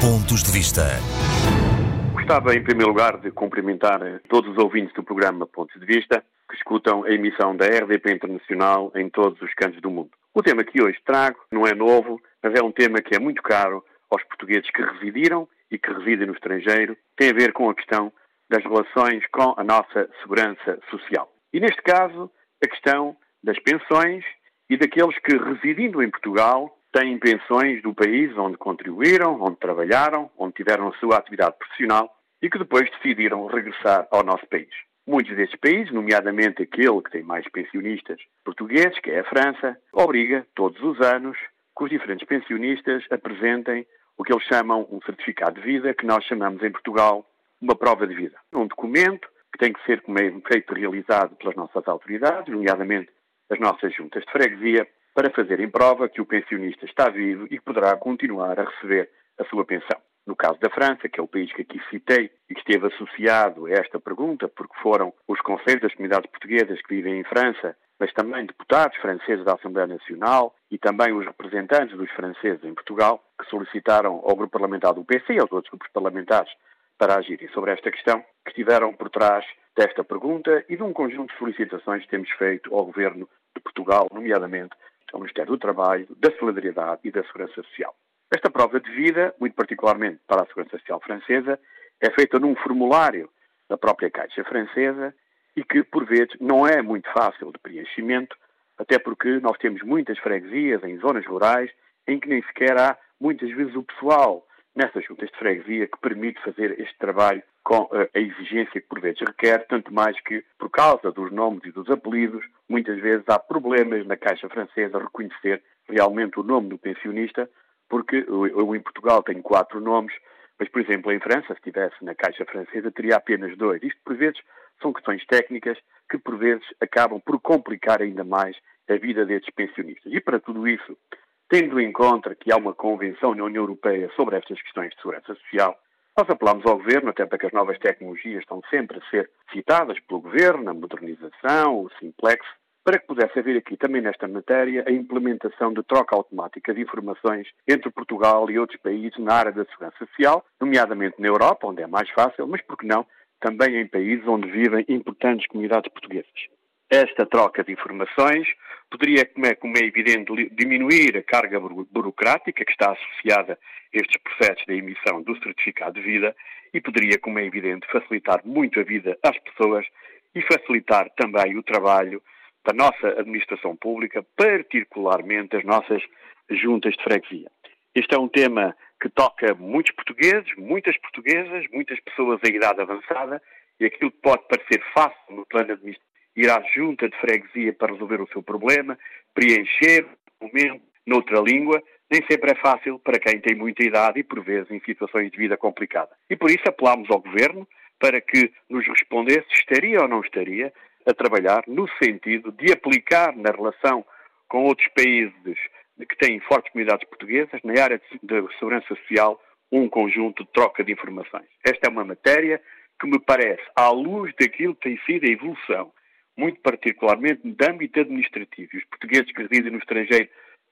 Pontos de Vista. Gostava, em primeiro lugar, de cumprimentar todos os ouvintes do programa Pontos de Vista que escutam a emissão da RDP Internacional em todos os cantos do mundo. O tema que hoje trago não é novo, mas é um tema que é muito caro aos portugueses que residiram e que residem no estrangeiro. Tem a ver com a questão das relações com a nossa segurança social. E neste caso, a questão das pensões e daqueles que, residindo em Portugal, têm pensões do país onde contribuíram, onde trabalharam, onde tiveram a sua atividade profissional e que depois decidiram regressar ao nosso país. Muitos destes países, nomeadamente aquele que tem mais pensionistas portugueses, que é a França, obriga todos os anos que os diferentes pensionistas apresentem o que eles chamam um certificado de vida, que nós chamamos em Portugal uma prova de vida. Um documento que tem que ser, feito, realizado pelas nossas autoridades, nomeadamente as nossas juntas de freguesia, para fazerem prova que o pensionista está vivo e poderá continuar a receber a sua pensão. No caso da França, que é o país que aqui citei e que esteve associado a esta pergunta, porque foram os conselhos das comunidades portuguesas que vivem em França, mas também deputados franceses da Assembleia Nacional e também os representantes dos franceses em Portugal, que solicitaram ao grupo parlamentar do PC e aos outros grupos parlamentares para agirem sobre esta questão, que estiveram por trás desta pergunta e de um conjunto de solicitações que temos feito ao Governo de Portugal, nomeadamente ao Ministério do Trabalho, da Solidariedade e da Segurança Social. Esta prova de vida, muito particularmente para a Segurança Social francesa, é feita num formulário da própria Caixa Francesa e que, por vezes, não é muito fácil de preenchimento, até porque nós temos muitas freguesias em zonas rurais em que nem sequer há, muitas vezes, o pessoal nessas juntas de freguesia que permite fazer este trabalho com a exigência que por vezes requer, tanto mais que, por causa dos nomes e dos apelidos, muitas vezes há problemas na Caixa Francesa reconhecer realmente o nome do pensionista, porque eu em Portugal tenho quatro nomes, mas, por exemplo, em França, se estivesse na Caixa Francesa, teria apenas dois. Isto, por vezes, são questões técnicas que, por vezes, acabam por complicar ainda mais a vida destes pensionistas. E para tudo isso, Tendo em conta que há uma convenção na União Europeia sobre estas questões de segurança social, nós apelamos ao Governo, até porque as novas tecnologias estão sempre a ser citadas pelo Governo, a modernização, o simplex, para que pudesse haver aqui também nesta matéria a implementação de troca automática de informações entre Portugal e outros países na área da segurança social, nomeadamente na Europa, onde é mais fácil, mas por que não também em países onde vivem importantes comunidades portuguesas. Esta troca de informações poderia, como é, como é evidente, diminuir a carga burocrática que está associada a estes processos da emissão do certificado de vida e poderia, como é evidente, facilitar muito a vida às pessoas e facilitar também o trabalho da nossa administração pública, particularmente as nossas juntas de freguesia. Este é um tema que toca muitos portugueses, muitas portuguesas, muitas pessoas em idade avançada e aquilo que pode parecer fácil no plano administrativo ir à junta de freguesia para resolver o seu problema, preencher o documento noutra língua, nem sempre é fácil para quem tem muita idade e, por vezes, em situações de vida complicada. E por isso apelámos ao Governo para que nos respondesse se estaria ou não estaria a trabalhar no sentido de aplicar na relação com outros países que têm fortes comunidades portuguesas, na área de segurança social, um conjunto de troca de informações. Esta é uma matéria que me parece, à luz daquilo que tem sido a evolução muito particularmente de âmbito administrativo. Os portugueses que residem no estrangeiro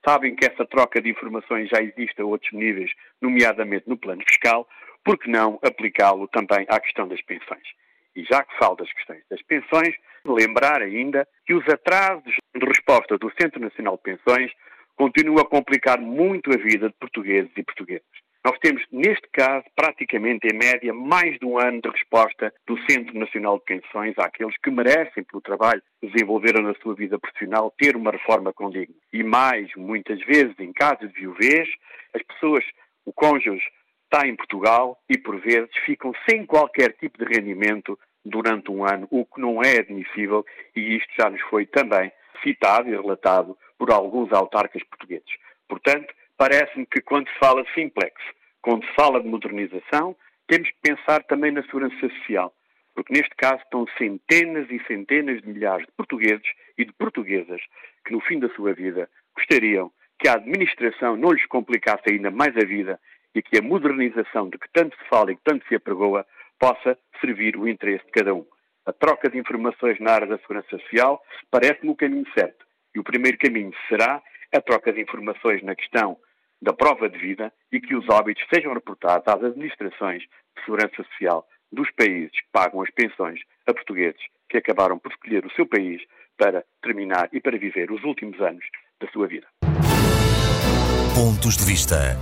sabem que essa troca de informações já existe a outros níveis, nomeadamente no plano fiscal, por que não aplicá-lo também à questão das pensões? E já que falo das questões das pensões, lembrar ainda que os atrasos de resposta do Centro Nacional de Pensões continuam a complicar muito a vida de portugueses e portuguesas. Nós temos, neste caso, praticamente em média, mais de um ano de resposta do Centro Nacional de Pensões àqueles que merecem, pelo trabalho que desenvolveram na sua vida profissional, ter uma reforma condigna. E mais, muitas vezes, em casos de viuvez, as pessoas, o cônjuge está em Portugal e, por vezes, ficam sem qualquer tipo de rendimento durante um ano, o que não é admissível e isto já nos foi também citado e relatado por alguns autarcas portugueses. Portanto, parece-me que quando se fala simplex, quando se fala de modernização, temos que pensar também na segurança social, porque neste caso estão centenas e centenas de milhares de portugueses e de portuguesas que no fim da sua vida gostariam que a administração não lhes complicasse ainda mais a vida e que a modernização de que tanto se fala e que tanto se apregoa possa servir o interesse de cada um. A troca de informações na área da segurança social parece-me o caminho certo. E o primeiro caminho será a troca de informações na questão da prova de vida e que os óbitos sejam reportados às administrações de segurança social dos países que pagam as pensões a portugueses que acabaram por escolher o seu país para terminar e para viver os últimos anos da sua vida. Pontos de vista.